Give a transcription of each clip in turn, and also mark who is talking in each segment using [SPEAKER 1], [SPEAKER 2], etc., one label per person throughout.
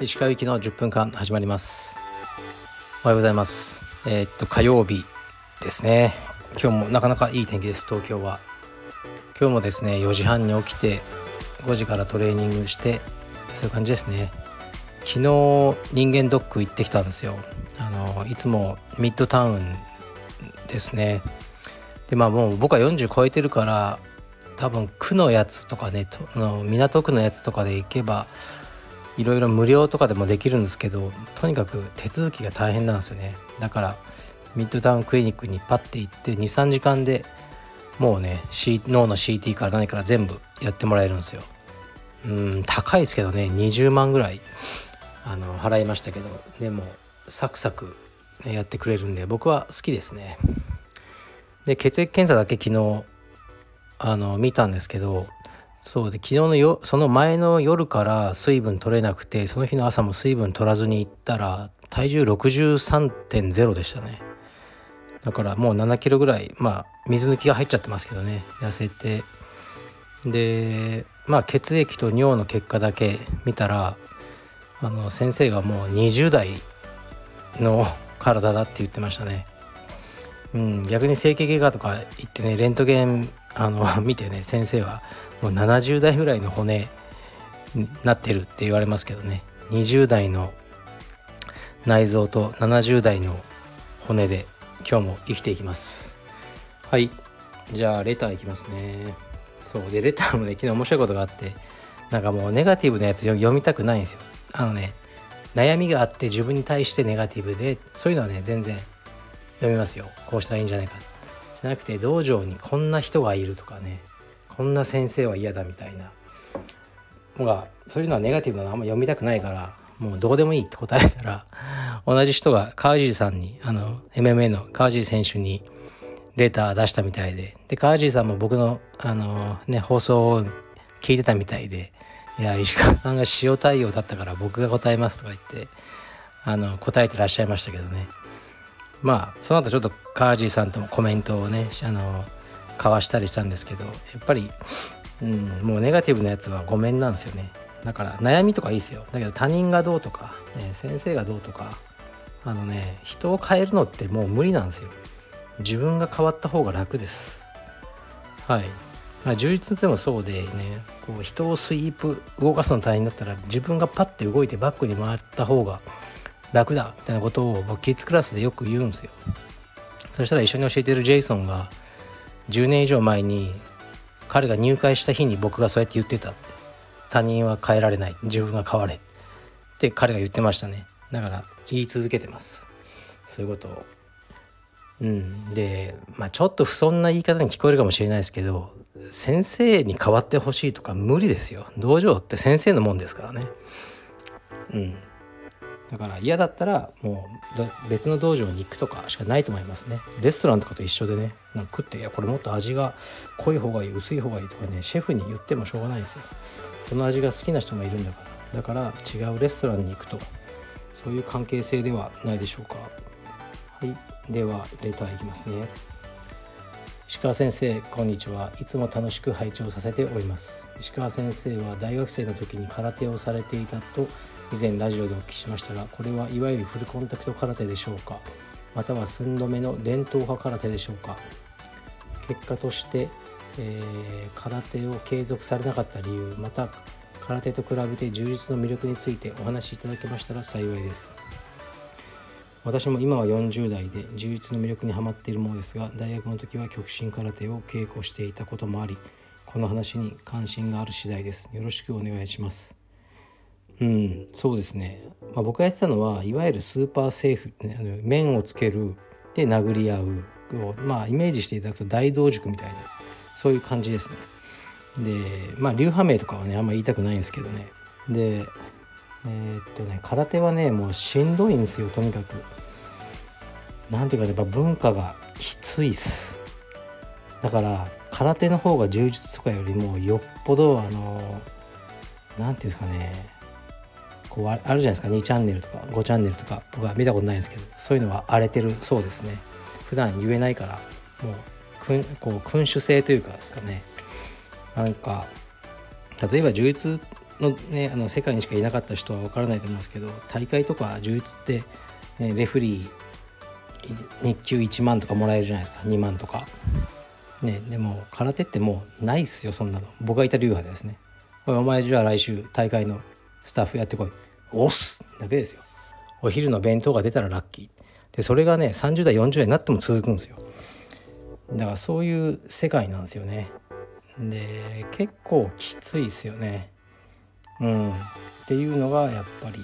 [SPEAKER 1] 石川行きの10分間始まります。おはようございます。えー、っと火曜日ですね。今日もなかなかいい天気です東京は。今日もですね4時半に起きて5時からトレーニングしてそういう感じですね。昨日人間ドック行ってきたんですよ。あのいつもミッドタウンですね。でまあもう僕は40超えてるから多分区のやつとかねとの港区のやつとかで行けばいろいろ無料とかでもできるんですけどとにかく手続きが大変なんですよね。だからミッドタウンクリニックにパッて行って23時間でもうね、C、脳の CT から何から全部やってもらえるんですよ。うん高いですけどね20万ぐらいあの払いましたけどでもサクサクやってくれるんで僕は好きですね。で血液検査だけ昨日あの見たんですけどそうで昨日のよその前の夜から水分取れなくてその日の朝も水分取らずに行ったら体重63.0でしたね。だからもう7キロぐらいまあ水抜きが入っちゃってますけどね痩せて。でまあ血液と尿の結果だけ見たらあの先生がもう20代の体だって言ってましたね。うん、逆に整形外科とか行ってねレントゲンあの 見てね先生はもう70代ぐらいの骨になってるって言われますけどね。20代の内臓と70代の骨で今日も生きていきます。はい。じゃあレターいきますね。そう。でレターもね昨日面白いことがあってなんかもうネガティブなやつ読みたくないんですよ。あのね悩みがあって自分に対してネガティブでそういうのはね全然読みますよ。こうしたらいいんじゃないか。じゃなくて道場にこんな人がいるとかね。こんな先生は嫌だみたいな。のがそういうのはネガティブなのあんま読みたくないからもうどうでもいいって答えたら同じ人が川尻さんにあの MMA の川尻選手にデータ出したみたいで。で川尻さんも僕のあの、ね、放送を聞いてたみたいで「いや石川さんが塩対応だったから僕が答えます」とか言ってあの答えてらっしゃいましたけどね。まあその後ちょっと川尻さんともコメントをねあの交わしたりしたんですけどやっぱり、うん、もうネガティブなやつはごめんなんですよね。だから悩みとかいいですよ。だけど他人がどうとか、ね、先生がどうとかあのね人を変えるのってもう無理なんですよ。自分が変わった方が楽です。はい、ま、充実でもそうでねこう人をスイープ動かすの大変だったら自分がパッて動いてバックに回った方が楽だみたいなことを僕キッズクラスでよく言うんですよ。そしたら一緒に教えてるジェイソンが10年以上前に彼が入会した日に僕がそうやって言ってたって。他人は変えられない。自分が変われ。って彼が言ってましたね。だから言い続けてます。そういうことを。うん。でまあちょっと不遜な言い方に聞こえるかもしれないですけど先生に変わってほしいとか無理ですよ。道場って先生のもんですからね。うん。だから嫌だったらもう別の道場に行くとかしかないと思いますね。レストランとかと一緒でねなんか食っていやこれもっと味が濃い方がいい薄い方がいいとかねシェフに言ってもしょうがないんですよ。その味が好きな人もいるんだから。だから違うレストランに行くとそういう関係性ではないでしょうか。はい。ではレターいきますね。石川先生こんにちは。いつも楽しく拝聴させております。石川先生は大学生の時に空手をされていたと以前ラジオでお聞きしましたがこれはいわゆるフルコンタクト空手でしょうか？または寸止めの伝統派空手でしょうか？結果として、えー、空手を継続されなかった理由また空手と比べて充実の魅力についてお話しいただけましたら幸いです。私も今は40代で充実の魅力にはまっているものですが大学の時は極真空手を稽古していたこともありこの話に関心がある次第です。よろしくお願いします。うんそうですね、まあ、僕がやってたのはいわゆるスーパーセーフ、ね、あの面をつけるで殴り合うをまあイメージしていただくと大道塾みたいなそういう感じですね。でまあ流派名とかはねあんまり言いたくないんですけどね。でえー、っとね空手はねもうしんどいんですよとにかく。なんていうかやっぱ文化がきついっす。だから空手の方が充実とかよりもよっぽどあの何ていうんですかねこうあるじゃないですか。2チャンネルとか5チャンネルとか僕は見たことないんですけどそういうのは荒れてるそうですね。普段言えないからもうこう君主制というかですかね。なんか例えば充実の,、ね、あの世界にしかいなかった人は分からないと思うんですけど大会とか充実って、ね、レフリー日給1万とかもらえるじゃないですか。2万とか。ね、でも空手ってもうないっすよそんなの。僕がいた流派ですね。お前じゃあ来週大会のスタッフやってこい。押す。だけですよ。お昼の弁当が出たらラッキー。でそれがね30代40代になっても続くんですよ。だからそういう世界なんですよね。で結構きついですよね。うん。っていうのがやっぱり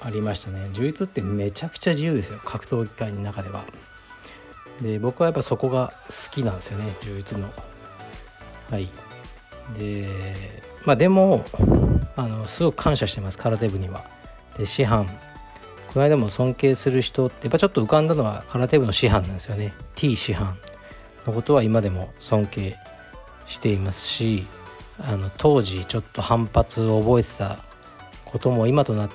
[SPEAKER 1] ありましたね。充実ってめちゃくちゃ自由ですよ。格闘技界の中では。で僕はやっぱそこが好きなんですよね。充実の。はい。でまあでもあのすごく感謝してます空手部には。で師範。この間も尊敬する人ってやっぱちょっと浮かんだのは空手部の師範なんですよね。T 師範。のことは今でも尊敬していますしあの当時ちょっと反発を覚えてたことも今となっ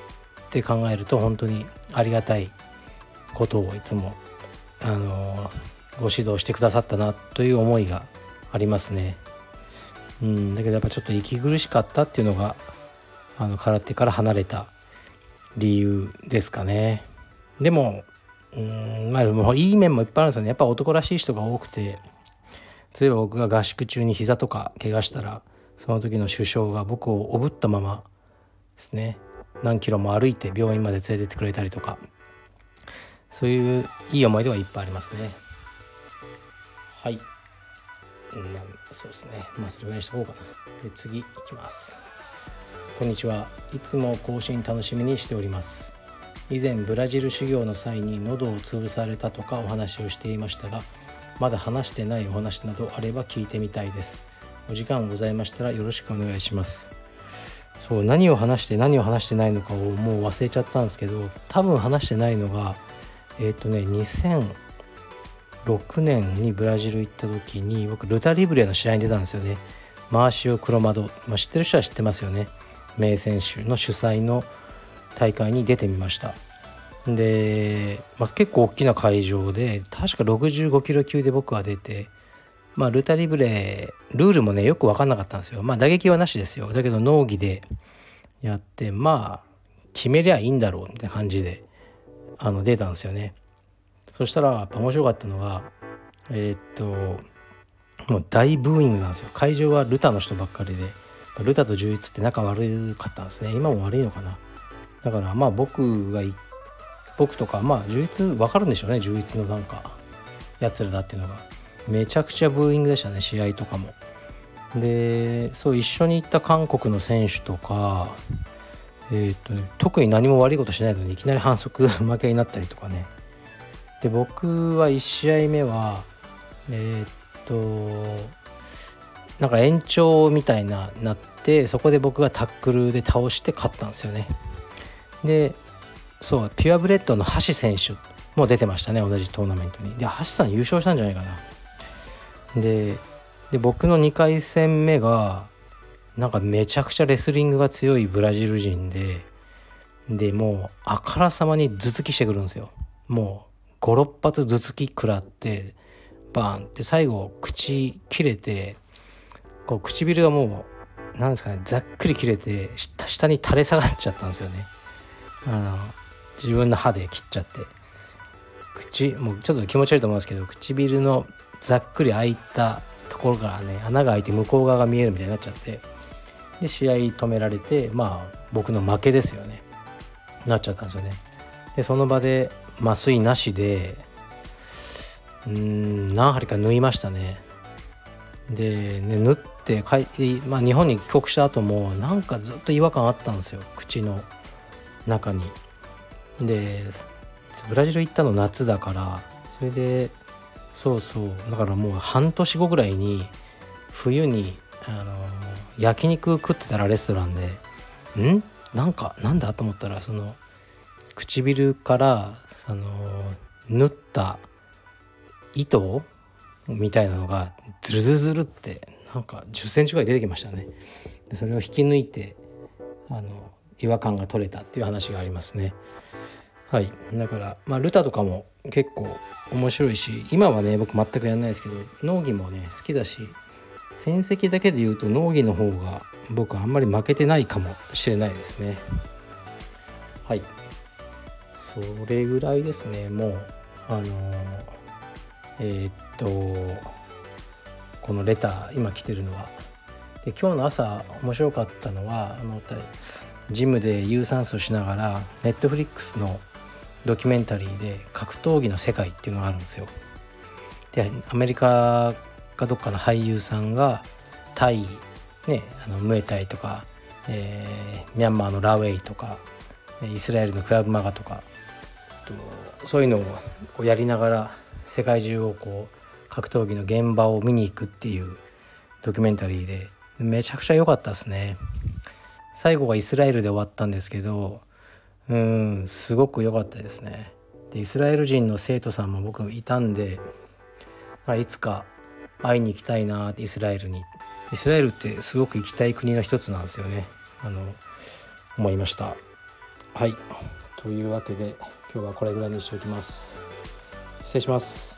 [SPEAKER 1] て考えると本当にありがたいことをいつもあのご指導してくださったなという思いがありますね。うん、だけどやっぱちょっと息苦しかったっていうのがあの空手から離れた理由ですかね。でもうんまあもういい面もいっぱいあるんですよね。やっぱ男らしい人が多くて。例えば僕が合宿中に膝とか怪我したらその時の首相が僕をおぶったままですね。何キロも歩いて病院まで連れてってくれたりとか。そういういい思い出はいっぱいありますね。はい、うん、そうですね。まあそれぐらいにしとこうかな。で次いきます。こんにちは。いつも更新楽しみにしております。以前ブラジル修行の際に喉を潰されたとかお話をしていましたがまだ話してないお話などあれば聞いてみたいです。お時間ございましたらよろしくお願いします。そう何を話して何を話してないのかをもう忘れちゃったんですけど多分話してないのがえっ、ー、とね2006年にブラジル行った時に僕ルタリブレの試合に出たんですよね。マーシオ・クロマド、まあ、知ってる人は知ってますよね。名選手の主催の大会に出てみました。で、まあ、結構大きな会場で確か65キロ級で僕は出てまあルタリブレルールもねよく分かんなかったんですよ。まあ打撃はなしですよ。だけど農技でやってまあ決めりゃいいんだろうみたいな感じであの出たんですよね。そしたらやっぱ面白かったのがえー、っともう大ブーイングなんですよ。会場はルタの人ばっかりで。ルタと充実って仲悪かったんですね。今も悪いのかな。だからまあ僕が僕とかまあ充実分かるんでしょうね。充実のなんかやつらだっていうのが。めちゃくちゃブーイングでしたね試合とかも。でそう一緒に行った韓国の選手とかえー、っとね、特に何も悪いことしないのにいきなり反則 負けになったりとかね。で僕は1試合目はえー、っとなんか延長みたいななってそこで僕がタックルで倒して勝ったんですよね。でそうピュアブレッドの橋選手も出てましたね同じトーナメントに。で橋さん優勝したんじゃないかな。でで僕の2回戦目がなんかめちゃくちゃレスリングが強いブラジル人ででもうあからさまに頭突きしてくるんですよ。もう56発頭突き食らってバーンって最後口切れてこう唇がもうなんですかねざっくり切れて下に垂れ下がっちゃったんですよね。あの自分の歯で切っちゃって。口もうちょっと気持ち悪いと思うんですけど唇のざっくり開いたところからね穴が開いて向こう側が見えるみたいになっちゃって。で試合止められてまあ僕の負けですよね。なっちゃったんですよね。でその場で麻酔なしでうん何針か縫いましたね。で、ね、縫って帰、まあ、日本に帰国した後もなんかずっと違和感あったんですよ口の中に。でブラジル行ったの夏だからそれでそうそうだからもう半年後ぐらいに冬にあの焼肉食ってたらレストランでん？なんかなんだと思ったらその唇からその縫った糸みたいなのがズルズルズルってなんか1 0センチぐらい出てきましたね。でそれを引き抜いてあの違和感が取れたっていう話がありますね。はい。だから、まあ、ルタとかも結構面白いし今はね僕全くやんないですけど農技もね好きだし戦績だけで言うと農技の方が僕あんまり負けてないかもしれないですね。はい。それぐらいですね。もうあのえー、っとこのレター今来てるのは。で今日の朝面白かったのはあのジムで有酸素しながらネットフリックスのドキュメンタリーで格闘技の世界っていうのがあるんですよ。でアメリカかどっかの俳優さんがタイねあのムエタイとか、えー、ミャンマーのラウェイとかイスラエルのクラブマガとかそういうのをやりながら世界中をこう格闘技の現場を見に行くっていうドキュメンタリーでめちゃくちゃ良かったですね。最後はイスラエルで終わったんですけどうんすごく良かったですね。でイスラエル人の生徒さんも僕いたんで、まあ、いつか会いに行きたいなイスラエルに。イスラエルってすごく行きたい国の一つなんですよね。あの思いました。はい。というわけで今日はこれぐらいにしておきます。失礼します。